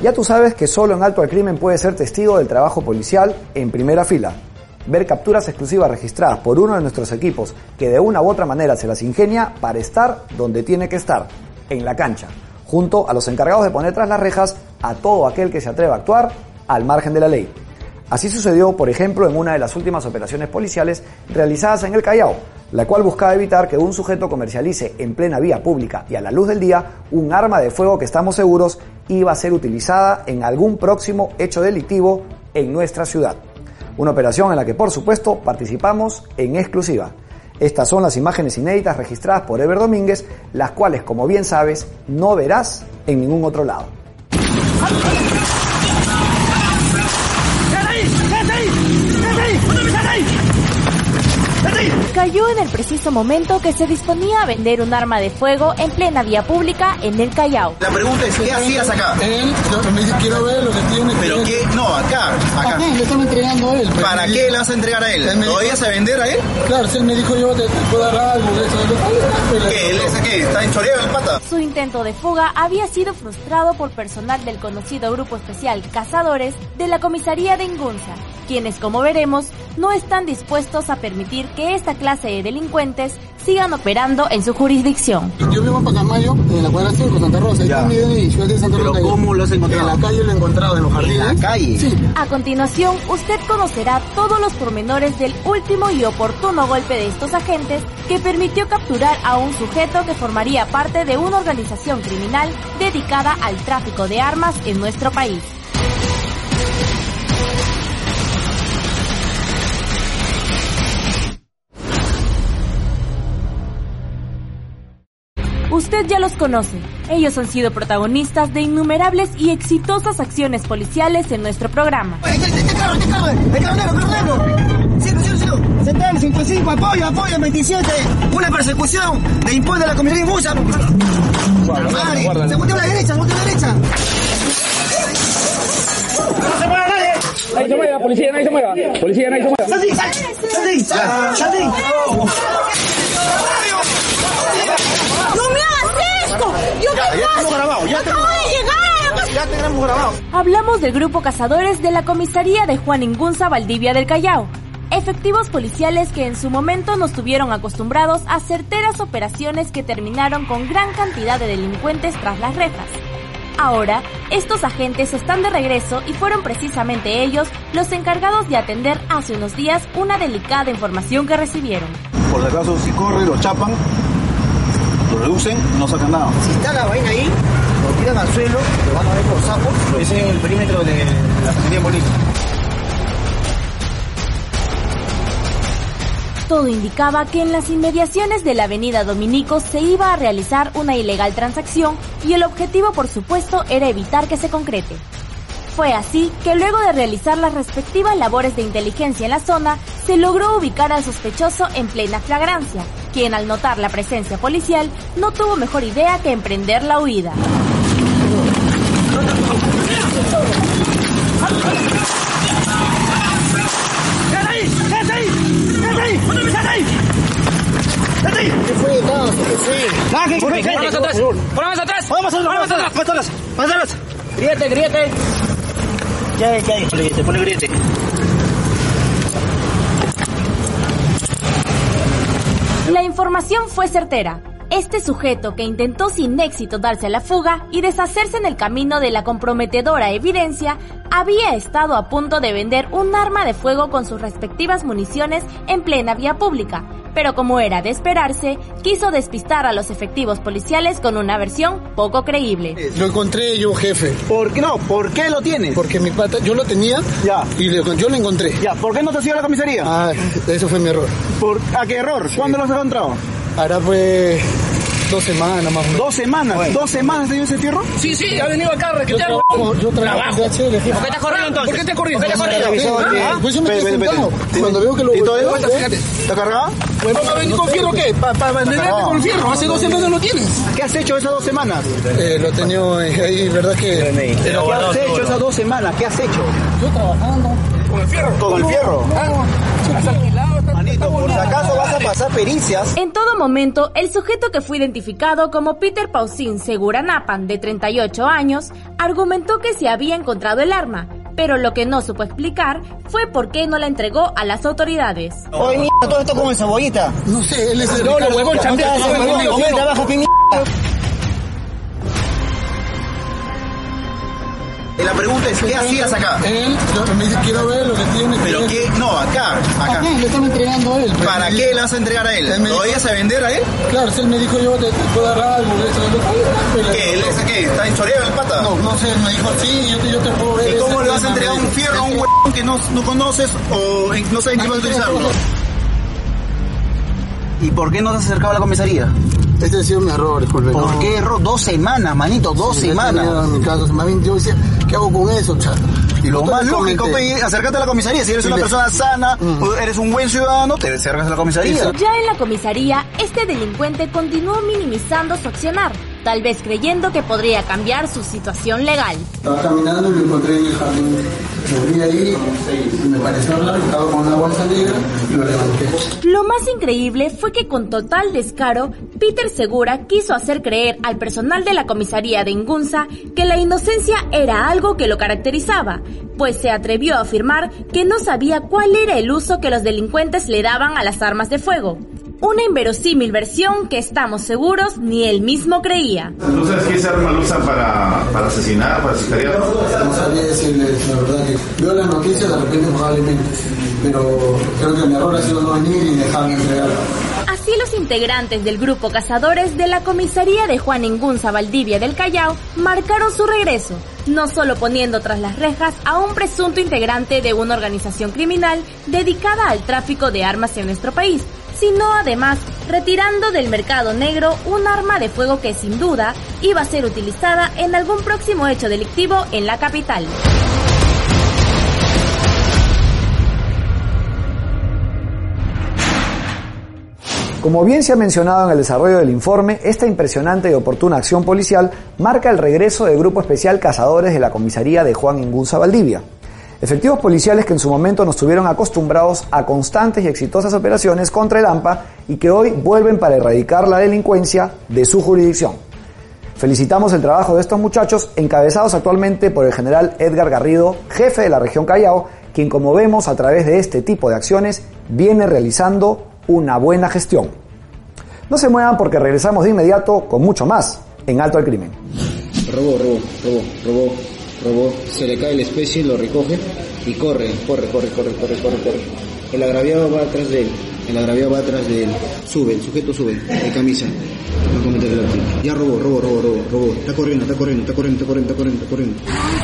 Ya tú sabes que solo en Alto al Crimen puedes ser testigo del trabajo policial en primera fila. Ver capturas exclusivas registradas por uno de nuestros equipos que de una u otra manera se las ingenia para estar donde tiene que estar, en la cancha, junto a los encargados de poner tras las rejas a todo aquel que se atreva a actuar al margen de la ley. Así sucedió, por ejemplo, en una de las últimas operaciones policiales realizadas en el Callao, la cual buscaba evitar que un sujeto comercialice en plena vía pública y a la luz del día un arma de fuego que estamos seguros iba a ser utilizada en algún próximo hecho delictivo en nuestra ciudad. Una operación en la que por supuesto participamos en exclusiva. Estas son las imágenes inéditas registradas por Ever Domínguez, las cuales como bien sabes no verás en ningún otro lado. Cayó en el preciso momento que se disponía a vender un arma de fuego en plena vía pública en el Callao. La pregunta es, ¿qué hacías acá? Él, yo me dice, quiero ver lo que tiene. ¿Pero qué? No, acá, acá. Acá, le entregando a él. pero ¿Para qué dijo- le vas a entregar a él? ¿Todavía dijo- se vender a él? Claro, si él me dijo yo te, te puedo dar algo eso. lo- ¿Qué? ¿Él es qué? ¿Está en choreo el pata? Su intento de fuga había sido frustrado por personal del conocido grupo especial Cazadores de la comisaría de Ingunza, quienes, como veremos, no están dispuestos a permitir que esta clase de delincuentes sigan operando en su jurisdicción. Yo vivo en Pacamayo, en la cuadra 5, Santa Rosa. Ya. yo de Santa ¿Pero Rosa. cómo lo has encontrado? En la calle lo he encontrado, en los jardines. la calle? Sí. A continuación, usted conocerá todos los pormenores del último y oportuno golpe de estos agentes que permitió capturar a un sujeto que formaría parte de una organización criminal dedicada al tráfico de armas en nuestro país. Usted ya los conoce. Ellos han sido protagonistas de innumerables y exitosas acciones policiales en nuestro programa. Central 55, apoyo, apoyo, 27. Una persecución de impuestos de la. Madre, se volteó a la derecha, se volteó a la derecha. No se mueva nadie. Nadie se mueva, policía, nadie se mueva. Policía, nadie se mueva. Santi, Santi, Santi, Santi. ¡Yo Ya, qué ya grabado, ya Acabo tenemos- de llegar. Ya tenemos grabado. Hablamos del grupo cazadores de la comisaría de Juan Ingunza Valdivia del Callao. Efectivos policiales que en su momento nos tuvieron acostumbrados a certeras operaciones que terminaron con gran cantidad de delincuentes tras las rejas. Ahora, estos agentes están de regreso y fueron precisamente ellos los encargados de atender hace unos días una delicada información que recibieron. Por si acaso, si corre, lo chapan, reducen, no sacan nada. Si está la vaina ahí, lo tiran al suelo, lo van a ver los sapos. Ese es el perímetro de la policía. Todo indicaba que en las inmediaciones de la avenida Dominico se iba a realizar una ilegal transacción y el objetivo por supuesto era evitar que se concrete. Fue así que luego de realizar las respectivas labores de inteligencia en la zona, se logró ubicar al sospechoso en plena flagrancia, quien al notar la presencia policial no tuvo mejor idea que emprender la huida. ¡Quédate ahí! ¡Quédate ahí! ¡Quédate ahí! ¡Quédate ahí! ¡Quédate ahí! ¿Qué fue, Taz? ¿Qué fue? Nada, que corre, Ponemos atrás, ponemos atrás. Vamos a Ponemos atrás. Más atrás, más atrás. Griete, griete. ¿Qué hay? ¿Qué hay? Griete, pone griete. La información fue certera. Este sujeto que intentó sin éxito darse a la fuga y deshacerse en el camino de la comprometedora evidencia, había estado a punto de vender un arma de fuego con sus respectivas municiones en plena vía pública, pero como era de esperarse, quiso despistar a los efectivos policiales con una versión poco creíble. Lo encontré yo, jefe. ¿Por qué no? ¿Por qué lo tienes? Porque mi pata, yo lo tenía Ya. y le- yo lo encontré. Ya, ¿por qué no te has ido a la comisaría? Ah, eso fue mi error. ¿Por, ¿A qué error? ¿Cuándo lo has encontrado? Ahora fue dos semanas más o menos. ¿Dos semanas? ¿Dos semanas te dio ese fierro? Sí, sí, ha venido acá a Yo requetear. trabajo, yo trabajo. ¿Por qué te has corrido entonces? ¿Por qué te has corrido? ¿Por qué te has corrido? Ah, pues yo me quedé sentado. vete. Cuando veo que lo ¿Y todo eso? volteo, Fíjate. ¿Está cargado? Bueno, ¿va a venir con fierro qué? ¿Para venderte con fierro? Hace dos semanas lo tienes. ¿Qué has hecho esas dos semanas? eh, lo tenía eh, ahí, verdad que ¿Pero qué has hecho esas dos semanas? ¿Qué has hecho? yo trabajando. Con el fierro. ¿Con el fierro? Has si acaso vas a pasar pericias. En todo momento, el sujeto que fue identificado como Peter Pausín Seguranapan, de 38 años, argumentó que se había encontrado el arma, pero lo que no supo explicar fue por qué no la entregó a las autoridades. Oye, mierda, todo esto con el cebollita. No sé, él es el No, lo huevón, ¿Qué chambea. La pregunta es, ¿qué hacías acá? Él me dice, quiero ver lo que tiene. ¿Pero que qué? No, acá, acá. Acá, le están entregando a él. ¿Para qué le vas a entregar a él? ¿Lo vayas a vender a él? Claro, si él me dijo, yo te, puedo dar algo, eso. ¿Qué? ¿Él es qué? ¿Está en el pata? No, no sé, me dijo, sí, yo te, yo te puedo ver. ¿Y cómo le vas a tema", entregar un fierro a un huevón que no, no conoces o en- no saben qué vas a utilizarlo? ¿Y por qué no te has acercado a la comisaría? Este ha sido un error, disculpe. ¿Por no. qué error? Dos semanas, manito, dos Sí, semanas. En mi caso, más bien yo decía, ¿qué hago con eso, chato? Y lo más lógico, pe, acércate a la comisaría. Si eres una le- persona sana, o eres un buen ciudadano, te acercas a la comisaría. Ya en la comisaría, este delincuente continuó minimizando su accionar, tal vez creyendo que podría cambiar su situación legal. Estaba caminando y lo encontré en el jardín. Lo vi ahí, me pareció raro, estaba con una bolsa negra y lo levanté. Lo más increíble fue que con total descaro, Peter Segura quiso hacer creer al personal de la comisaría de Ingunza que la inocencia era algo que lo caracterizaba, pues se atrevió a afirmar que no sabía cuál era el uso que los delincuentes le daban a las armas de fuego. Una inverosímil versión que estamos seguros ni él mismo creía. ¿Tú sabes qué esa arma lo usan para, para asesinar, para sicariar? No sabía decirles la verdad que veo las noticias de repente probablemente, pero creo que mi error ha sido no venir y dejarme entregar. Así los integrantes del grupo Cazadores de la comisaría de Juan Ingunza Valdivia del Callao marcaron su regreso, no solo poniendo tras las rejas a un presunto integrante de una organización criminal dedicada al tráfico de armas en nuestro país, sino además retirando del mercado negro un arma de fuego que sin duda iba a ser utilizada en algún próximo hecho delictivo en la capital. Como bien se ha mencionado en el desarrollo del informe, esta impresionante y oportuna acción policial marca el regreso del Grupo Especial Cazadores de la comisaría de Juan Ingunza Valdivia. Efectivos policiales que en su momento nos tuvieron acostumbrados a constantes y exitosas operaciones contra el AMPA y que hoy vuelven para erradicar la delincuencia de su jurisdicción. Felicitamos el trabajo de estos muchachos, encabezados actualmente por el general Edgar Garrido, jefe de la región Callao, quien como vemos a través de este tipo de acciones viene realizando una buena gestión. No se muevan porque regresamos de inmediato con mucho más en Alto al Crimen. Robó, robó, robó, robó, robó. Se le cae la especie, lo recoge y corre, corre, corre, corre, corre, corre, corre. El agraviado va atrás de él. El agraviado va atrás de él. Sube, el sujeto sube, de camisa. El. Ya robó, robó, robó, robó, robó. Está corriendo, está corriendo, está corriendo, está corriendo, está corriendo, está corriendo.